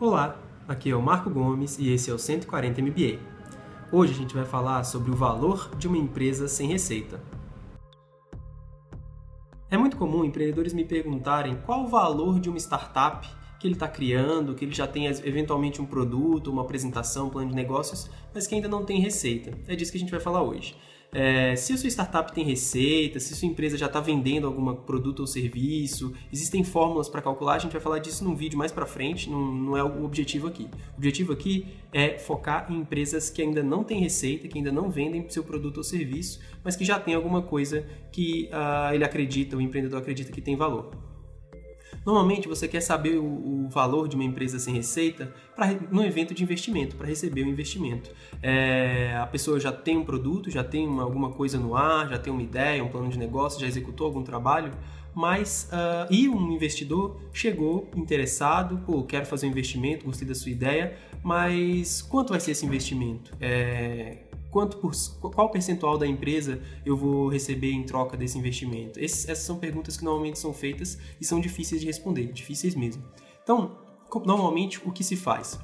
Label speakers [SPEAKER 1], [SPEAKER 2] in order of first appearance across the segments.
[SPEAKER 1] Olá, aqui é o Marco Gomes e esse é o 140 MBA. Hoje a gente vai falar sobre o valor de uma empresa sem receita. É muito comum empreendedores me perguntarem qual o valor de uma startup que ele está criando, que ele já tem eventualmente um produto, uma apresentação, um plano de negócios, mas que ainda não tem receita. É disso que a gente vai falar hoje. É, se a sua startup tem receita, se a sua empresa já está vendendo algum produto ou serviço, existem fórmulas para calcular, a gente vai falar disso num vídeo mais para frente, não, não, é o objetivo aqui. O objetivo aqui é focar em empresas que ainda não têm receita, que ainda não vendem seu produto ou serviço, mas que já tem alguma coisa que uh, ele acredita, o empreendedor acredita que tem valor. Normalmente você quer saber o, o valor de uma empresa sem receita para no evento de investimento, para receber o investimento. É, a pessoa já tem um produto, já tem uma, alguma coisa no ar, já tem uma ideia, um plano de negócio, já executou algum trabalho, mas uh, e um investidor chegou interessado, pô, quero fazer um investimento, gostei da sua ideia, mas quanto vai ser esse investimento? É, quanto por, qual percentual da empresa eu vou receber em troca desse investimento? Essas, essas são perguntas que normalmente são feitas e são difíceis de responder, difíceis mesmo. Então, normalmente o que se faz?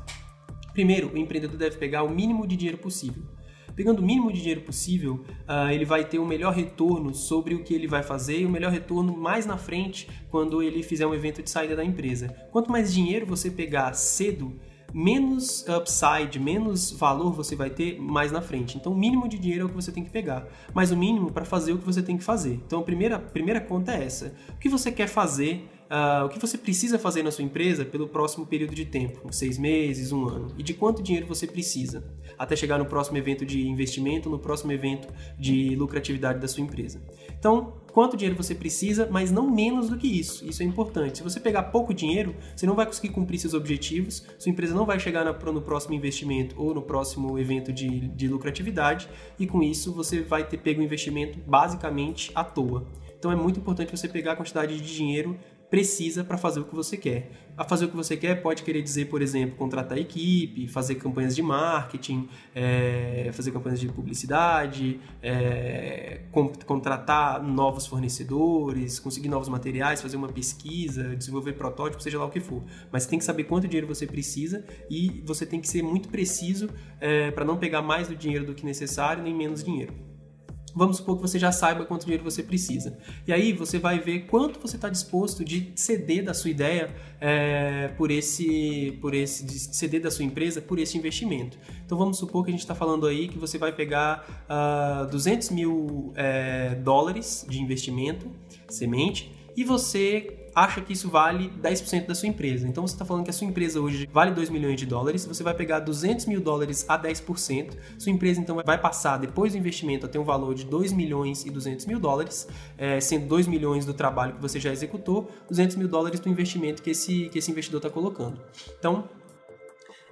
[SPEAKER 1] Primeiro, o empreendedor deve pegar o mínimo de dinheiro possível. Pegando o mínimo de dinheiro possível, uh, ele vai ter o melhor retorno sobre o que ele vai fazer e o melhor retorno mais na frente quando ele fizer um evento de saída da empresa. Quanto mais dinheiro você pegar cedo, menos upside, menos valor você vai ter mais na frente. Então, o mínimo de dinheiro é o que você tem que pegar, mas o mínimo para fazer o que você tem que fazer. Então, a primeira, primeira conta é essa: o que você quer fazer Uh, o que você precisa fazer na sua empresa pelo próximo período de tempo, seis meses, um ano, e de quanto dinheiro você precisa até chegar no próximo evento de investimento, no próximo evento de lucratividade da sua empresa. Então, quanto dinheiro você precisa, mas não menos do que isso. Isso é importante. Se você pegar pouco dinheiro, você não vai conseguir cumprir seus objetivos, sua empresa não vai chegar no próximo investimento ou no próximo evento de, de lucratividade, e com isso você vai ter pego o investimento basicamente à toa. Então é muito importante você pegar a quantidade de dinheiro precisa para fazer o que você quer. A fazer o que você quer pode querer dizer, por exemplo, contratar equipe, fazer campanhas de marketing, é, fazer campanhas de publicidade, é, contratar novos fornecedores, conseguir novos materiais, fazer uma pesquisa, desenvolver protótipo, seja lá o que for. Mas tem que saber quanto dinheiro você precisa e você tem que ser muito preciso é, para não pegar mais do dinheiro do que necessário nem menos dinheiro vamos supor que você já saiba quanto dinheiro você precisa. E aí você vai ver quanto você está disposto de ceder da sua ideia é, por esse, por esse, de ceder da sua empresa por esse investimento. Então vamos supor que a gente está falando aí que você vai pegar uh, ah, 200 mil é, dólares de investimento, semente, e você acha que isso vale 10% da sua empresa. Então você está falando que a sua empresa hoje vale 2 milhões de dólares, você vai pegar 200 mil dólares a 10%, sua empresa então vai passar, depois do investimento, a ter um valor de 2 milhões e 200 mil dólares, é, sendo 2 milhões do trabalho que você já executou, 200 mil dólares do investimento que esse, que esse investidor está colocando. Então,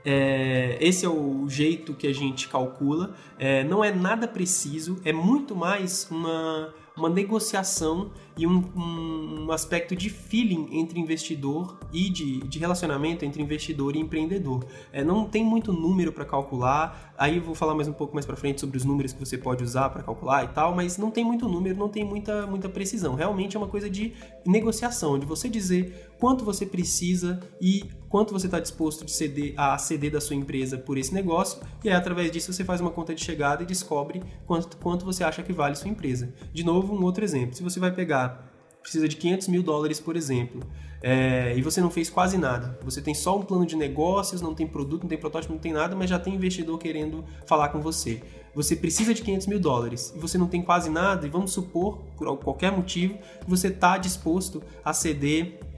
[SPEAKER 1] é, esse é o jeito que a gente calcula. É, não é nada preciso, é muito mais uma uma negociação e um, um, aspecto de feeling entre investidor e de, de relacionamento entre investidor e empreendedor. É, não tem muito número para calcular, aí eu vou falar mais um pouco mais para frente sobre os números que você pode usar para calcular e tal, mas não tem muito número, não tem muita, muita precisão. Realmente é uma coisa de negociação, de você dizer quanto você precisa e quanto você está disposto de ceder, a ceder da sua empresa por esse negócio, e aí, através disso você faz uma conta de chegada e descobre quanto, quanto você acha que vale sua empresa. De novo, um outro exemplo. Se você vai pegar, precisa de 500 mil dólares, por exemplo, é, e você não fez quase nada, você tem só um plano de negócios, não tem produto, não tem protótipo, não tem nada, mas já tem investidor querendo falar com você. Você precisa de 500 mil dólares e você não tem quase nada, e vamos supor, por qualquer motivo, você está disposto a ceder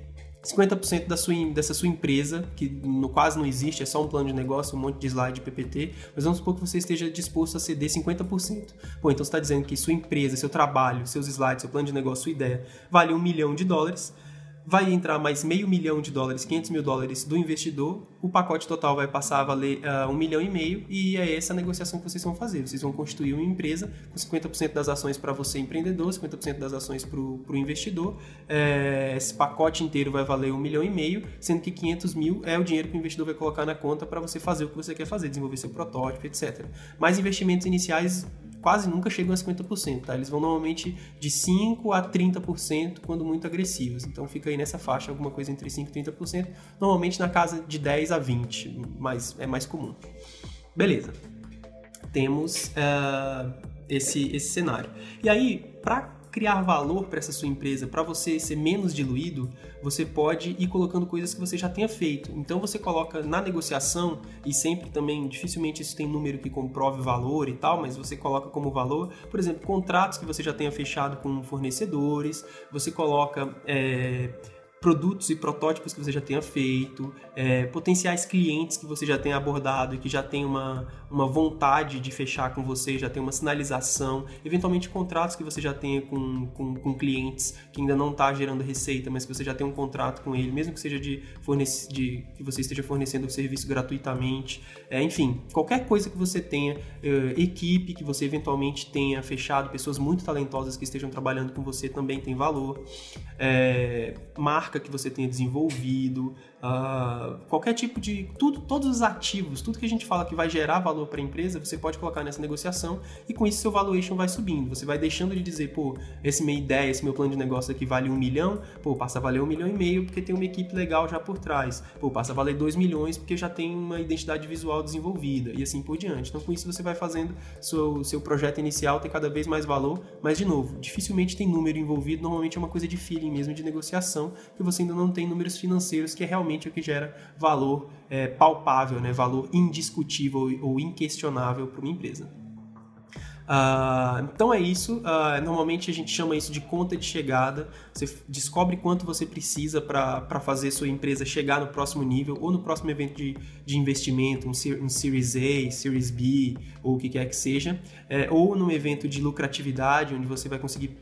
[SPEAKER 1] 50% da sua, dessa sua empresa, que no, quase não existe, é só um plano de negócio, um monte de slide PPT, mas vamos supor que você esteja disposto a ceder 50%. Bom, então você está dizendo que sua empresa, seu trabalho, seus slides, seu plano de negócio, sua ideia, vale um milhão de dólares, vai entrar mais meio milhão de dólares, 500 mil dólares do investidor, o pacote total vai passar a valer uh, um milhão e meio e é essa a negociação que vocês vão fazer. Vocês vão constituir uma empresa com 50% das ações para você empreendedor, 50% das ações para o investidor. É, esse pacote inteiro vai valer um milhão e meio, sendo que 500 mil é o dinheiro que o investidor vai colocar na conta para você fazer o que você quer fazer, desenvolver seu protótipo, etc. Mais investimentos iniciais quase nunca chegam a 50%, tá? Eles vão normalmente de 5 a 30%, quando muito agressivos. Então fica aí nessa faixa, alguma coisa entre 5 e 30%, normalmente na casa de 10 a 20, mas é mais comum. Beleza. Temos uh, esse, esse cenário. E aí, para criar valor para essa sua empresa, para você ser menos diluído, você pode ir colocando coisas que você já tenha feito. Então você coloca na negociação e sempre também, dificilmente isso tem número que comprove valor e tal, mas você coloca como valor, por exemplo, contratos que você já tenha fechado com fornecedores, você coloca é, produtos e protótipos que você já tenha feito, é, potenciais clientes que você já tenha abordado e que já tem uma, uma vontade de fechar com você, já tem uma sinalização, eventualmente contratos que você já tenha com, com, com clientes que ainda não está gerando receita, mas que você já tem um contrato com ele, mesmo que seja de, fornece, de que você esteja fornecendo o serviço gratuitamente, é, enfim, qualquer coisa que você tenha, é, equipe que você eventualmente tenha fechado, pessoas muito talentosas que estejam trabalhando com você também tem valor, é, marca que você tenha desenvolvido, uh, qualquer tipo de. Tudo, todos os ativos, tudo que a gente fala que vai gerar valor para a empresa, você pode colocar nessa negociação e com isso seu valuation vai subindo. Você vai deixando de dizer, pô, esse minha ideia, esse meu plano de negócio aqui vale um milhão, pô, passa a valer um milhão e meio porque tem uma equipe legal já por trás. Pô, passa a valer dois milhões porque já tem uma identidade visual desenvolvida e assim por diante. Então com isso você vai fazendo seu, seu projeto inicial ter cada vez mais valor, mas de novo, dificilmente tem número envolvido, normalmente é uma coisa de feeling mesmo, de negociação, que você ainda não tem números financeiros, que é realmente o que gera valor é, palpável, né, valor indiscutível ou inquestionável para uma empresa. Uh, então é isso. Uh, normalmente a gente chama isso de conta de chegada. Você descobre quanto você precisa para fazer sua empresa chegar no próximo nível ou no próximo evento de, de investimento, um, um Series A, Series B ou o que quer que seja, é, ou num evento de lucratividade, onde você vai conseguir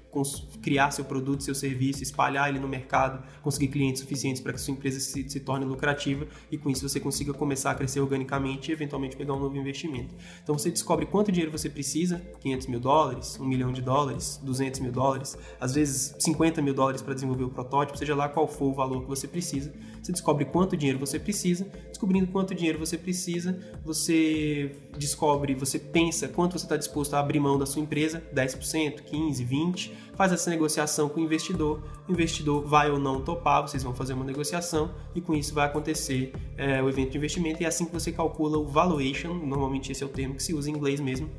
[SPEAKER 1] criar seu produto, seu serviço, espalhar ele no mercado, conseguir clientes suficientes para que sua empresa se, se torne lucrativa e com isso você consiga começar a crescer organicamente e eventualmente pegar um novo investimento. Então você descobre quanto dinheiro você precisa 500 mil dólares, 1 milhão de dólares, 200 mil dólares, às vezes 50 mil dólares para desenvolver o protótipo, seja lá qual for o valor que você precisa. Você descobre quanto dinheiro você precisa, descobrindo quanto dinheiro você precisa, você descobre, você pensa quanto você está disposto a abrir mão da sua empresa, 10%, 15%, 20%, faz essa negociação com o investidor, o investidor vai ou não topar, vocês vão fazer uma negociação e com isso vai acontecer é, o evento de investimento. E é assim que você calcula o valuation, normalmente esse é o termo que se usa em inglês mesmo,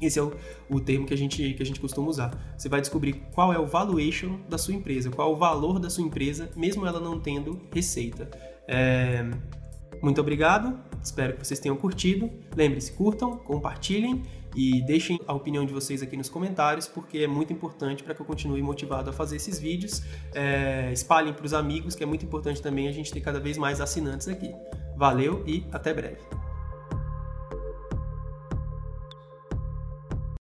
[SPEAKER 1] esse é o, o, termo que a, gente, que a gente costuma usar. Você vai descobrir qual é o valuation da sua empresa, qual é o valor da sua empresa, mesmo ela não tendo receita. É... Muito obrigado, espero que vocês tenham curtido. Lembre-se, curtam, compartilhem e deixem a opinião de vocês aqui nos comentários, porque é muito importante para que eu continue motivado a fazer esses vídeos. É... Espalhem para os amigos, que é muito importante também a gente ter cada vez mais assinantes aqui. Valeu e até breve.